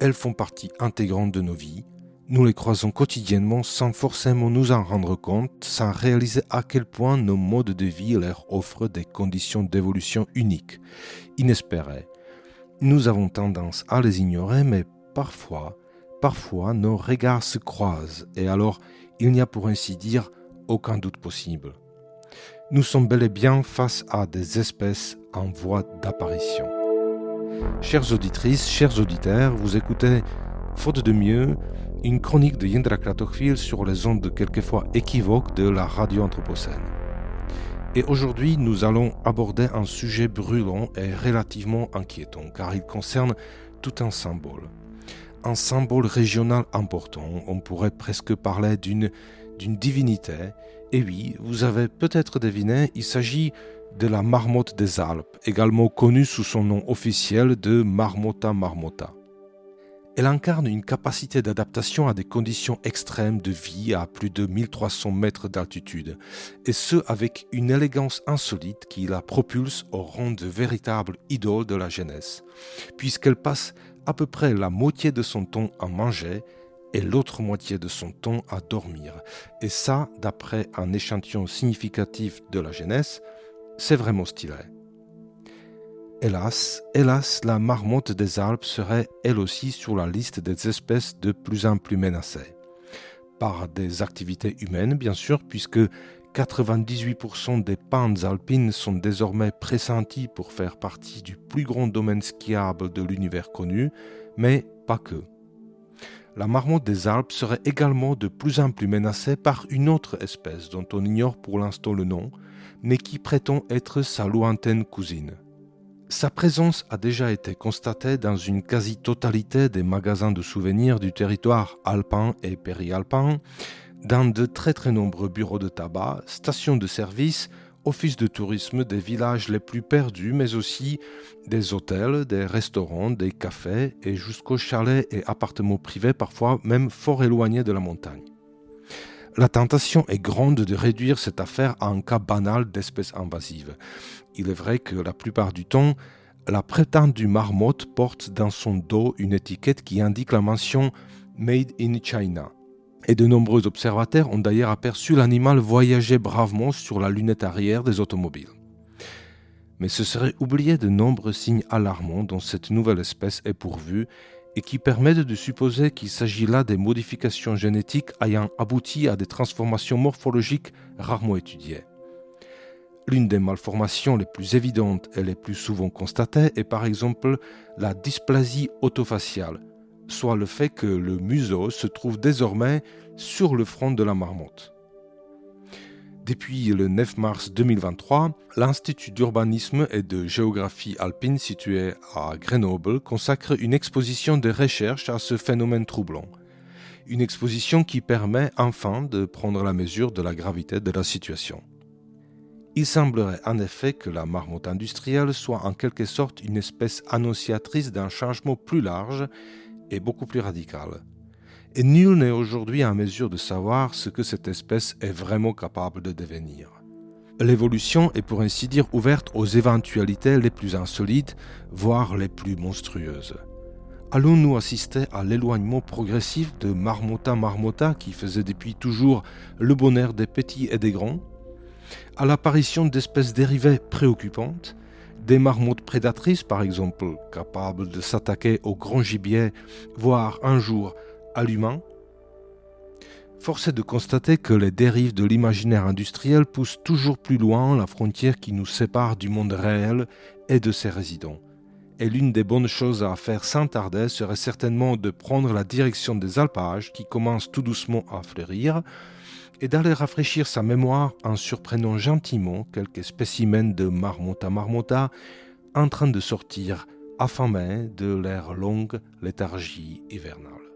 elles font partie intégrante de nos vies. Nous les croisons quotidiennement sans forcément nous en rendre compte, sans réaliser à quel point nos modes de vie leur offrent des conditions d'évolution uniques, inespérées. Nous avons tendance à les ignorer, mais parfois, parfois nos regards se croisent, et alors il n'y a pour ainsi dire aucun doute possible. Nous sommes bel et bien face à des espèces en voie d'apparition. Chères auditrices, chers auditeurs, vous écoutez, faute de mieux, une chronique de Yendra Kratochvil sur les ondes quelquefois équivoques de la radio anthropocène. Et aujourd'hui, nous allons aborder un sujet brûlant et relativement inquiétant, car il concerne tout un symbole. Un symbole régional important, on pourrait presque parler d'une divinité. Et oui, vous avez peut-être deviné, il s'agit de la marmotte des Alpes, également connue sous son nom officiel de Marmota marmota. Elle incarne une capacité d'adaptation à des conditions extrêmes de vie à plus de 1300 mètres d'altitude, et ce avec une élégance insolite qui la propulse au rang de véritable idole de la jeunesse, puisqu'elle passe à peu près la moitié de son temps à manger et l'autre moitié de son temps à dormir. Et ça, d'après un échantillon significatif de la jeunesse, c'est vraiment stylé. Hélas, hélas, la marmotte des Alpes serait elle aussi sur la liste des espèces de plus en plus menacées. Par des activités humaines, bien sûr, puisque 98% des pentes alpines sont désormais pressenties pour faire partie du plus grand domaine skiable de l'univers connu, mais pas que. La marmotte des Alpes serait également de plus en plus menacée par une autre espèce dont on ignore pour l'instant le nom, mais qui prétend être sa lointaine cousine. Sa présence a déjà été constatée dans une quasi-totalité des magasins de souvenirs du territoire alpin et périalpin, dans de très très nombreux bureaux de tabac, stations de service, offices de tourisme des villages les plus perdus, mais aussi des hôtels, des restaurants, des cafés et jusqu'aux chalets et appartements privés, parfois même fort éloignés de la montagne. La tentation est grande de réduire cette affaire à un cas banal d'espèce invasive. Il est vrai que la plupart du temps, la prétendue marmotte porte dans son dos une étiquette qui indique la mention Made in China. Et de nombreux observateurs ont d'ailleurs aperçu l'animal voyager bravement sur la lunette arrière des automobiles. Mais ce serait oublier de nombreux signes alarmants dont cette nouvelle espèce est pourvue et qui permettent de supposer qu'il s'agit là des modifications génétiques ayant abouti à des transformations morphologiques rarement étudiées. L'une des malformations les plus évidentes et les plus souvent constatées est par exemple la dysplasie autofaciale, soit le fait que le museau se trouve désormais sur le front de la marmotte. Depuis le 9 mars 2023, l'Institut d'urbanisme et de géographie alpine situé à Grenoble consacre une exposition de recherche à ce phénomène troublant. Une exposition qui permet enfin de prendre la mesure de la gravité de la situation. Il semblerait en effet que la marmotte industrielle soit en quelque sorte une espèce annonciatrice d'un changement plus large et beaucoup plus radical et nul n'est aujourd'hui en mesure de savoir ce que cette espèce est vraiment capable de devenir. L'évolution est pour ainsi dire ouverte aux éventualités les plus insolites, voire les plus monstrueuses. Allons-nous assister à l'éloignement progressif de Marmota Marmota qui faisait depuis toujours le bonheur des petits et des grands? À l'apparition d'espèces dérivées préoccupantes des marmottes prédatrices par exemple, capables de s'attaquer au grand gibier, voire un jour à l'humain, force est de constater que les dérives de l'imaginaire industriel poussent toujours plus loin la frontière qui nous sépare du monde réel et de ses résidents. Et l'une des bonnes choses à faire sans tarder serait certainement de prendre la direction des alpages qui commencent tout doucement à fleurir et d'aller rafraîchir sa mémoire en surprenant gentiment quelques spécimens de marmota marmota en train de sortir affamés de leur longue léthargie hivernale.